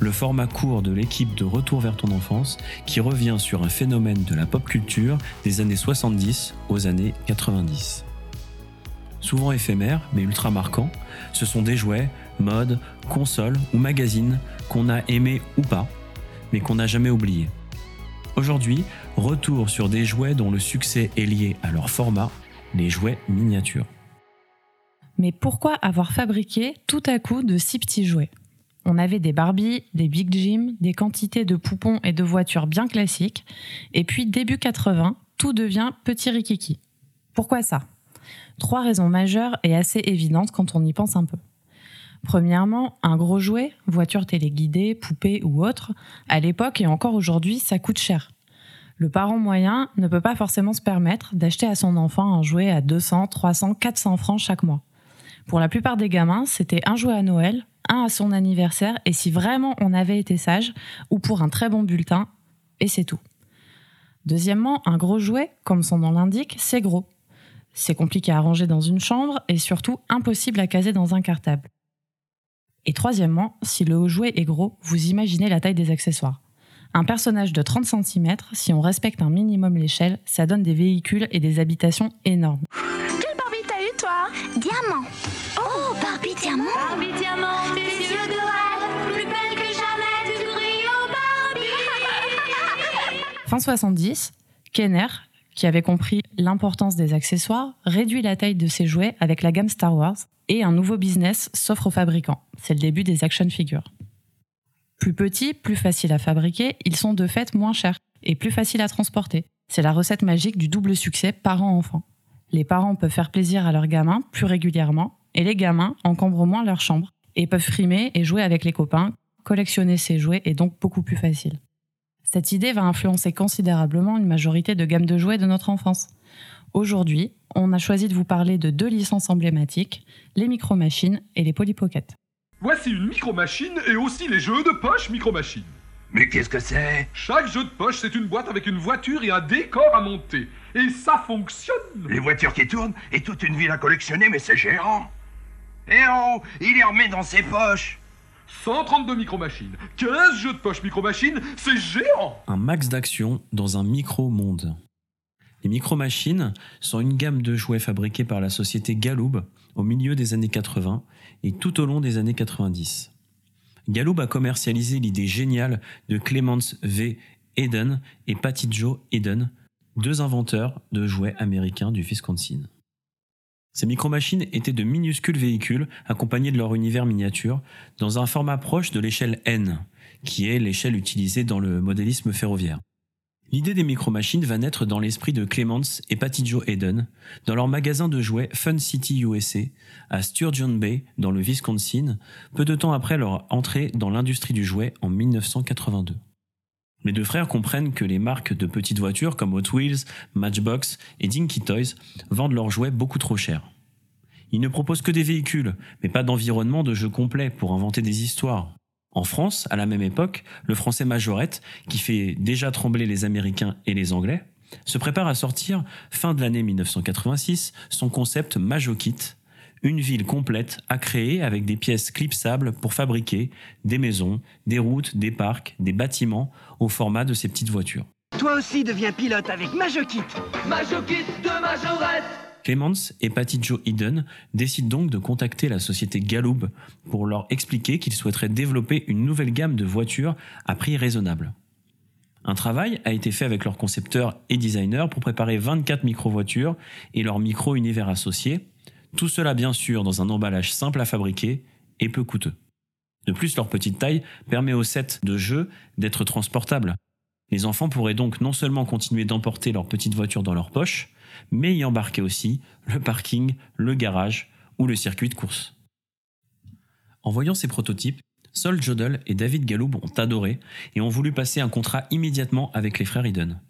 Le format court de l'équipe de Retour vers ton enfance qui revient sur un phénomène de la pop culture des années 70 aux années 90. Souvent éphémères mais ultra marquants, ce sont des jouets, modes, consoles ou magazines qu'on a aimés ou pas, mais qu'on n'a jamais oubliés. Aujourd'hui, retour sur des jouets dont le succès est lié à leur format, les jouets miniatures. Mais pourquoi avoir fabriqué tout à coup de si petits jouets? On avait des Barbie, des Big Jim, des quantités de poupons et de voitures bien classiques, et puis début 80, tout devient petit rikiki. Pourquoi ça? Trois raisons majeures et assez évidentes quand on y pense un peu. Premièrement, un gros jouet, voiture téléguidée, poupée ou autre, à l'époque et encore aujourd'hui, ça coûte cher. Le parent moyen ne peut pas forcément se permettre d'acheter à son enfant un jouet à 200, 300, 400 francs chaque mois. Pour la plupart des gamins, c'était un jouet à Noël, un à son anniversaire, et si vraiment on avait été sage, ou pour un très bon bulletin, et c'est tout. Deuxièmement, un gros jouet, comme son nom l'indique, c'est gros. C'est compliqué à ranger dans une chambre et surtout impossible à caser dans un cartable. Et troisièmement, si le jouet est gros, vous imaginez la taille des accessoires. Un personnage de 30 cm, si on respecte un minimum l'échelle, ça donne des véhicules et des habitations énormes. Quelle Barbie t'as eu toi? Diamant. Oh, Barbie diamant Barbie diamant, 1970, Kenner, qui avait compris l'importance des accessoires, réduit la taille de ses jouets avec la gamme Star Wars et un nouveau business s'offre aux fabricants. C'est le début des action figures. Plus petits, plus faciles à fabriquer, ils sont de fait moins chers et plus faciles à transporter. C'est la recette magique du double succès parents-enfants. Les parents peuvent faire plaisir à leurs gamins plus régulièrement et les gamins encombrent moins leur chambre et peuvent frimer et jouer avec les copains. Collectionner ces jouets est donc beaucoup plus facile. Cette idée va influencer considérablement une majorité de gammes de jouets de notre enfance. Aujourd'hui, on a choisi de vous parler de deux licences emblématiques, les micro-machines et les Polly Pocket. Voici une micro-machine et aussi les jeux de poche micro-machine. Mais qu'est-ce que c'est? Chaque jeu de poche, c'est une boîte avec une voiture et un décor à monter. Et ça fonctionne Les voitures qui tournent et toute une ville à collectionner, mais c'est géant. Eh oh, il les remet dans ses poches. 132 micro-machines, 15 jeux de poche micro-machines, c'est géant Un max d'action dans un micro-monde. Les micro-machines sont une gamme de jouets fabriqués par la société Galoob au milieu des années 80 et tout au long des années 90. Galoob a commercialisé l'idée géniale de Clemens V. Eden et Patty Joe Eden, deux inventeurs de jouets américains du Wisconsin. Ces micro-machines étaient de minuscules véhicules accompagnés de leur univers miniature dans un format proche de l'échelle N, qui est l'échelle utilisée dans le modélisme ferroviaire. L'idée des micro-machines va naître dans l'esprit de Clements et Patty Joe dans leur magasin de jouets Fun City USA à Sturgeon Bay dans le Wisconsin, peu de temps après leur entrée dans l'industrie du jouet en 1982. Les deux frères comprennent que les marques de petites voitures comme Hot Wheels, Matchbox et Dinky Toys vendent leurs jouets beaucoup trop cher. Ils ne proposent que des véhicules, mais pas d'environnement de jeu complet pour inventer des histoires. En France, à la même époque, le français Majorette, qui fait déjà trembler les Américains et les Anglais, se prépare à sortir, fin de l'année 1986, son concept Majokit, une ville complète à créer avec des pièces clipsables pour fabriquer des maisons, des routes, des parcs, des bâtiments au format de ces petites voitures. Toi aussi deviens pilote avec Majokit. Majokit de Majorette Clemens et Patty Joe Eden décident donc de contacter la société Galoob pour leur expliquer qu'ils souhaiteraient développer une nouvelle gamme de voitures à prix raisonnable. Un travail a été fait avec leurs concepteurs et designers pour préparer 24 micro-voitures et leurs micro-univers associés, tout cela bien sûr dans un emballage simple à fabriquer et peu coûteux. De plus, leur petite taille permet au set de jeu d'être transportable. Les enfants pourraient donc non seulement continuer d'emporter leur petite voiture dans leur poche, mais y embarquer aussi le parking, le garage ou le circuit de course. En voyant ces prototypes, Sol Jodel et David Galoob ont adoré et ont voulu passer un contrat immédiatement avec les frères Eden.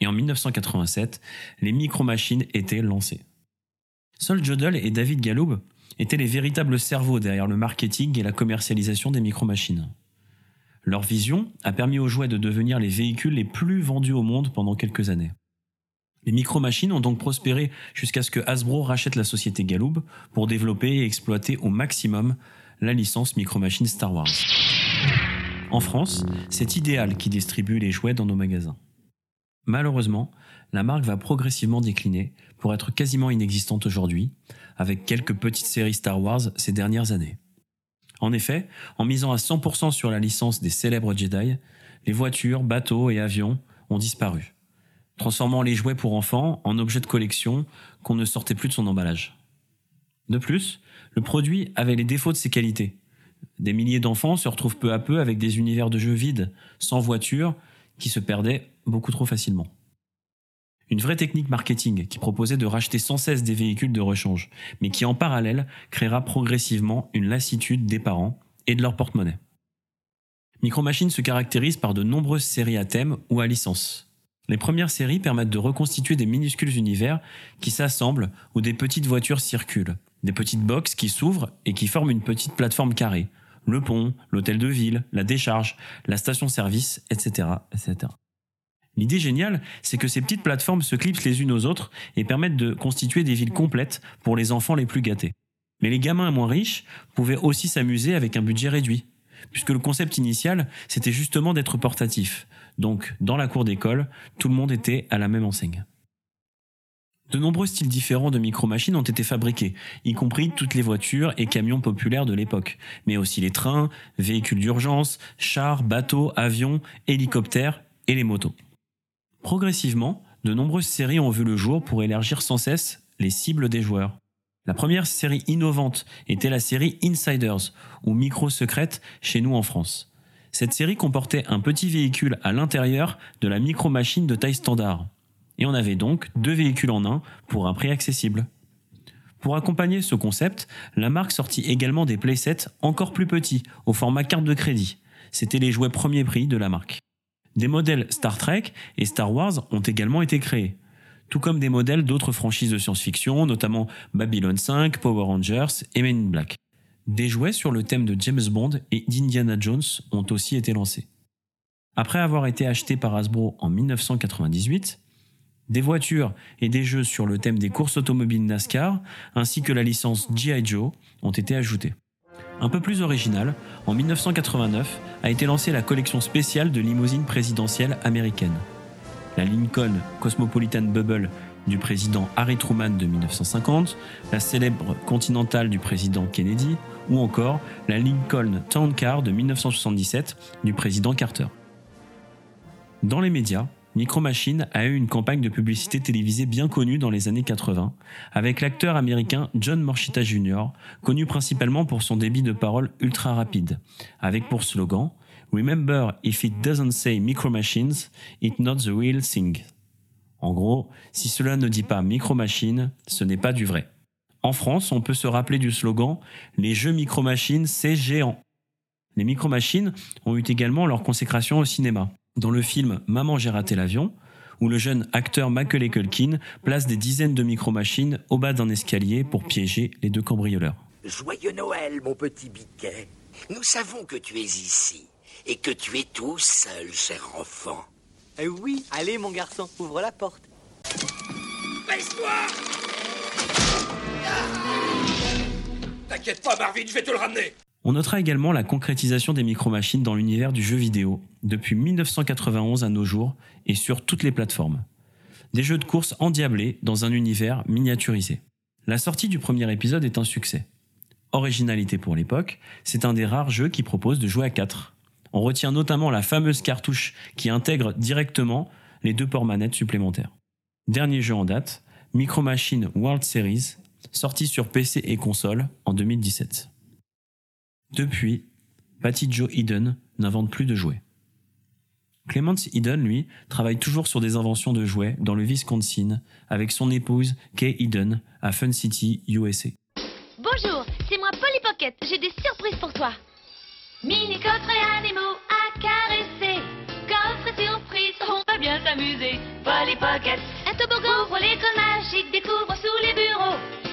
Et en 1987, les micro-machines étaient lancées. Sol Jodel et David Galoob étaient les véritables cerveaux derrière le marketing et la commercialisation des micro-machines. Leur vision a permis aux jouets de devenir les véhicules les plus vendus au monde pendant quelques années. Les micro-machines ont donc prospéré jusqu'à ce que Hasbro rachète la société Galoob pour développer et exploiter au maximum la licence Micro Machines Star Wars. En France, c'est Idéal qui distribue les jouets dans nos magasins. Malheureusement, la marque va progressivement décliner pour être quasiment inexistante aujourd'hui, avec quelques petites séries Star Wars ces dernières années. En effet, en misant à 100% sur la licence des célèbres Jedi, les voitures, bateaux et avions ont disparu, transformant les jouets pour enfants en objets de collection qu'on ne sortait plus de son emballage. De plus, le produit avait les défauts de ses qualités. Des milliers d'enfants se retrouvent peu à peu avec des univers de jeux vides, sans voiture, qui se perdaient beaucoup trop facilement. Une vraie technique marketing qui proposait de racheter sans cesse des véhicules de rechange, mais qui en parallèle créera progressivement une lassitude des parents et de leur porte-monnaie. Micro Machines se caractérise par de nombreuses séries à thème ou à licence. Les premières séries permettent de reconstituer des minuscules univers qui s'assemblent où des petites voitures circulent, des petites boxes qui s'ouvrent et qui forment une petite plateforme carrée, le pont, l'hôtel de ville, la décharge, la station-service, etc., etc. L'idée géniale, c'est que ces petites plateformes se clipsent les unes aux autres et permettent de constituer des villes complètes pour les enfants les plus gâtés. Mais les gamins moins riches pouvaient aussi s'amuser avec un budget réduit, puisque le concept initial, c'était justement d'être portatif. Donc, dans la cour d'école, tout le monde était à la même enseigne. De nombreux styles différents de micro-machines ont été fabriqués, y compris toutes les voitures et camions populaires de l'époque, mais aussi les trains, véhicules d'urgence, chars, bateaux, avions, hélicoptères et les motos. Progressivement, de nombreuses séries ont vu le jour pour élargir sans cesse les cibles des joueurs. La première série innovante était la série Insiders, ou Micro Secrète chez nous en France. Cette série comportait un petit véhicule à l'intérieur de la micro-machine de taille standard. Et on avait donc deux véhicules en un pour un prix accessible. Pour accompagner ce concept, la marque sortit également des playsets encore plus petits, au format carte de crédit. C'était les jouets premier prix de la marque. Des modèles Star Trek et Star Wars ont également été créés, tout comme des modèles d'autres franchises de science-fiction, notamment Babylon 5, Power Rangers et Men in Black. Des jouets sur le thème de James Bond et d'Indiana Jones ont aussi été lancés. Après avoir été achetés par Hasbro en 1998, des voitures et des jeux sur le thème des courses automobiles NASCAR, ainsi que la licence G.I. Joe, ont été ajoutés. Un peu plus original, en 1989 a été lancée la collection spéciale de limousines présidentielles américaines. La Lincoln Cosmopolitan Bubble du président Harry Truman de 1950, la célèbre Continental du président Kennedy, ou encore la Lincoln Town Car de 1977 du président Carter. Dans les médias, Micro Machine a eu une campagne de publicité télévisée bien connue dans les années 80, avec l'acteur américain John Morchita Jr., connu principalement pour son débit de parole ultra rapide, avec pour slogan Remember, if it doesn't say Micro Machines, it's not the real thing. En gros, si cela ne dit pas Micro Machine, ce n'est pas du vrai. En France, on peut se rappeler du slogan Les jeux Micro Machines, c'est géant. Les Micro Machines ont eu également leur consécration au cinéma dans le film Maman j'ai raté l'avion, où le jeune acteur Macaulay Culkin place des dizaines de micro-machines au bas d'un escalier pour piéger les deux cambrioleurs. Joyeux Noël, mon petit biquet. Nous savons que tu es ici et que tu es tout seul, cher enfant. Eh oui, allez mon garçon, ouvre la porte. Baisse-toi T'inquiète pas, Marvin, je vais te le ramener on notera également la concrétisation des micro-machines dans l'univers du jeu vidéo, depuis 1991 à nos jours et sur toutes les plateformes. Des jeux de course endiablés dans un univers miniaturisé. La sortie du premier épisode est un succès. Originalité pour l'époque, c'est un des rares jeux qui propose de jouer à 4. On retient notamment la fameuse cartouche qui intègre directement les deux ports manettes supplémentaires. Dernier jeu en date, Micro Machine World Series, sorti sur PC et console en 2017. Depuis, Patty Joe Eden n'invente plus de jouets. Clemence Eden, lui, travaille toujours sur des inventions de jouets dans le Wisconsin avec son épouse Kay Eden à Fun City, USA. Bonjour, c'est moi Polly Pocket, j'ai des surprises pour toi. Mini coffre et animaux à caresser. Coffre et surprise, on va bien s'amuser. Polly Pocket, un toboggan pour l'école magique, découvre sous les bureaux.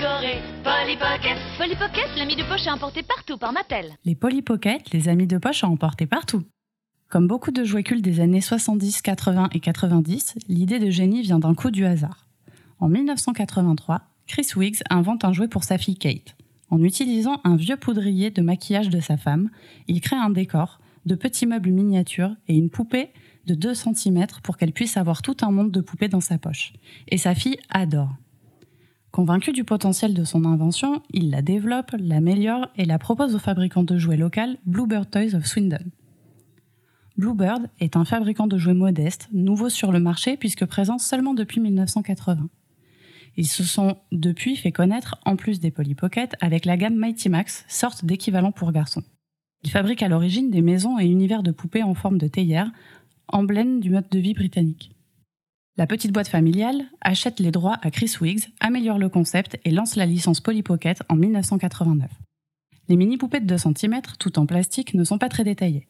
Polly Pocket. Polly Pocket, l'ami de poche à emporter partout par Mattel. Les Polly Pocket, les amis de poche à emporter partout. Comme beaucoup de jouets cultes des années 70, 80 et 90, l'idée de génie vient d'un coup du hasard. En 1983, Chris Wiggs invente un jouet pour sa fille Kate. En utilisant un vieux poudrier de maquillage de sa femme, il crée un décor, de petits meubles miniatures et une poupée de 2 cm pour qu'elle puisse avoir tout un monde de poupées dans sa poche. Et sa fille adore. Convaincu du potentiel de son invention, il la développe, l'améliore et la propose au fabricant de jouets local Bluebird Toys of Swindon. Bluebird est un fabricant de jouets modeste, nouveau sur le marché puisque présent seulement depuis 1980. Ils se sont depuis fait connaître, en plus des Polly Pocket, avec la gamme Mighty Max, sorte d'équivalent pour garçons. Ils fabriquent à l'origine des maisons et univers de poupées en forme de théière, emblème du mode de vie britannique. La petite boîte familiale achète les droits à Chris Wiggs, améliore le concept et lance la licence Polly Pocket en 1989. Les mini poupées de 2 cm, tout en plastique, ne sont pas très détaillées.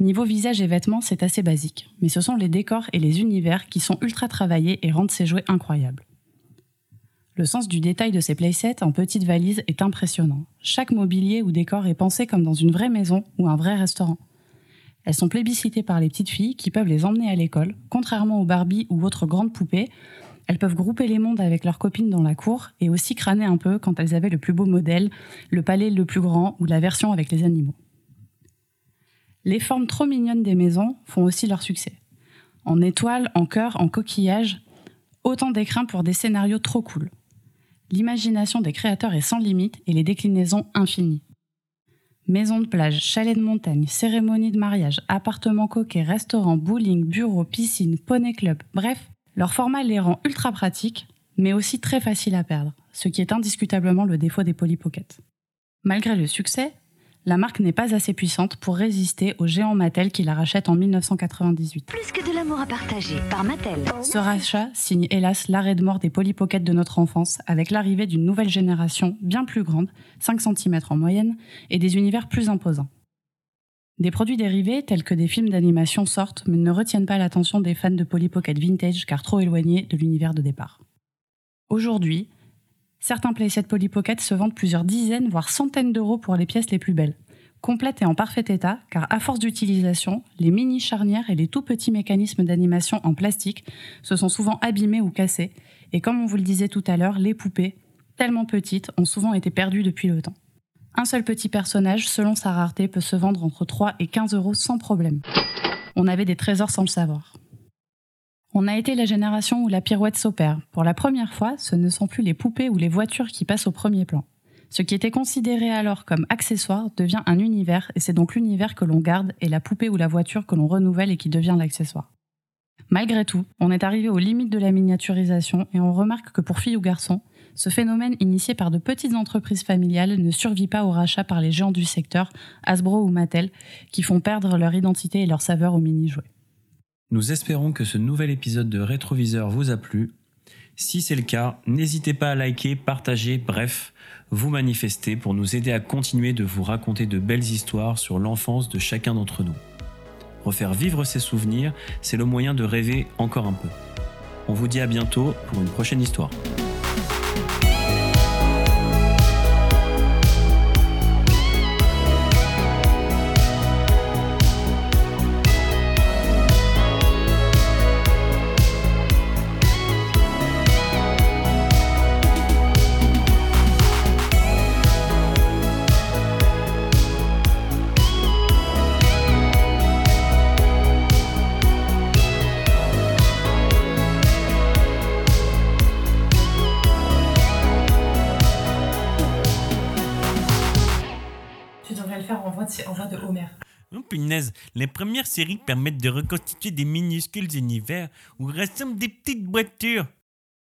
Niveau visage et vêtements, c'est assez basique, mais ce sont les décors et les univers qui sont ultra travaillés et rendent ces jouets incroyables. Le sens du détail de ces playsets en petites valises est impressionnant. Chaque mobilier ou décor est pensé comme dans une vraie maison ou un vrai restaurant. Elles sont plébiscitées par les petites filles qui peuvent les emmener à l'école. Contrairement aux Barbie ou autres grandes poupées, elles peuvent grouper les mondes avec leurs copines dans la cour et aussi crâner un peu quand elles avaient le plus beau modèle, le palais le plus grand ou la version avec les animaux. Les formes trop mignonnes des maisons font aussi leur succès. En étoile, en cœur, en coquillage, autant d'écrins pour des scénarios trop cool. L'imagination des créateurs est sans limite et les déclinaisons infinies. Maison de plage, chalet de montagne, cérémonie de mariage, appartement coquet, restaurant, bowling, bureau, piscine, poney club, bref, leur format les rend ultra pratiques, mais aussi très faciles à perdre, ce qui est indiscutablement le défaut des Polly Pocket. Malgré le succès, la marque n'est pas assez puissante pour résister au géant Mattel qui la rachète en 1998. Plus que de l'amour à partager par Mattel. Ce rachat signe hélas l'arrêt de mort des Polly Pocket de notre enfance avec l'arrivée d'une nouvelle génération bien plus grande, 5 cm en moyenne, et des univers plus imposants. Des produits dérivés tels que des films d'animation sortent mais ne retiennent pas l'attention des fans de Polly Pocket vintage car trop éloignés de l'univers de départ. Aujourd'hui, Certains playsets Polly Pocket se vendent plusieurs dizaines, voire centaines d'euros pour les pièces les plus belles. Complètes et en parfait état, car à force d'utilisation, les mini charnières et les tout petits mécanismes d'animation en plastique se sont souvent abîmés ou cassés, et comme on vous le disait tout à l'heure, les poupées, tellement petites, ont souvent été perdues depuis le temps. Un seul petit personnage, selon sa rareté, peut se vendre entre 3 et 15 euros sans problème. On avait des trésors sans le savoir. On a été la génération où la pirouette s'opère. Pour la première fois, ce ne sont plus les poupées ou les voitures qui passent au premier plan. Ce qui était considéré alors comme accessoire devient un univers et c'est donc l'univers que l'on garde et la poupée ou la voiture que l'on renouvelle et qui devient l'accessoire. Malgré tout, on est arrivé aux limites de la miniaturisation et on remarque que pour filles ou garçons, ce phénomène initié par de petites entreprises familiales ne survit pas au rachat par les géants du secteur, Hasbro ou Mattel, qui font perdre leur identité et leur saveur aux mini-jouets. Nous espérons que ce nouvel épisode de Rétroviseur vous a plu. Si c'est le cas, n'hésitez pas à liker, partager, bref, vous manifester pour nous aider à continuer de vous raconter de belles histoires sur l'enfance de chacun d'entre nous. Refaire vivre ces souvenirs, c'est le moyen de rêver encore un peu. On vous dit à bientôt pour une prochaine histoire. Les premières séries permettent de reconstituer des minuscules univers où ressemblent des petites voitures.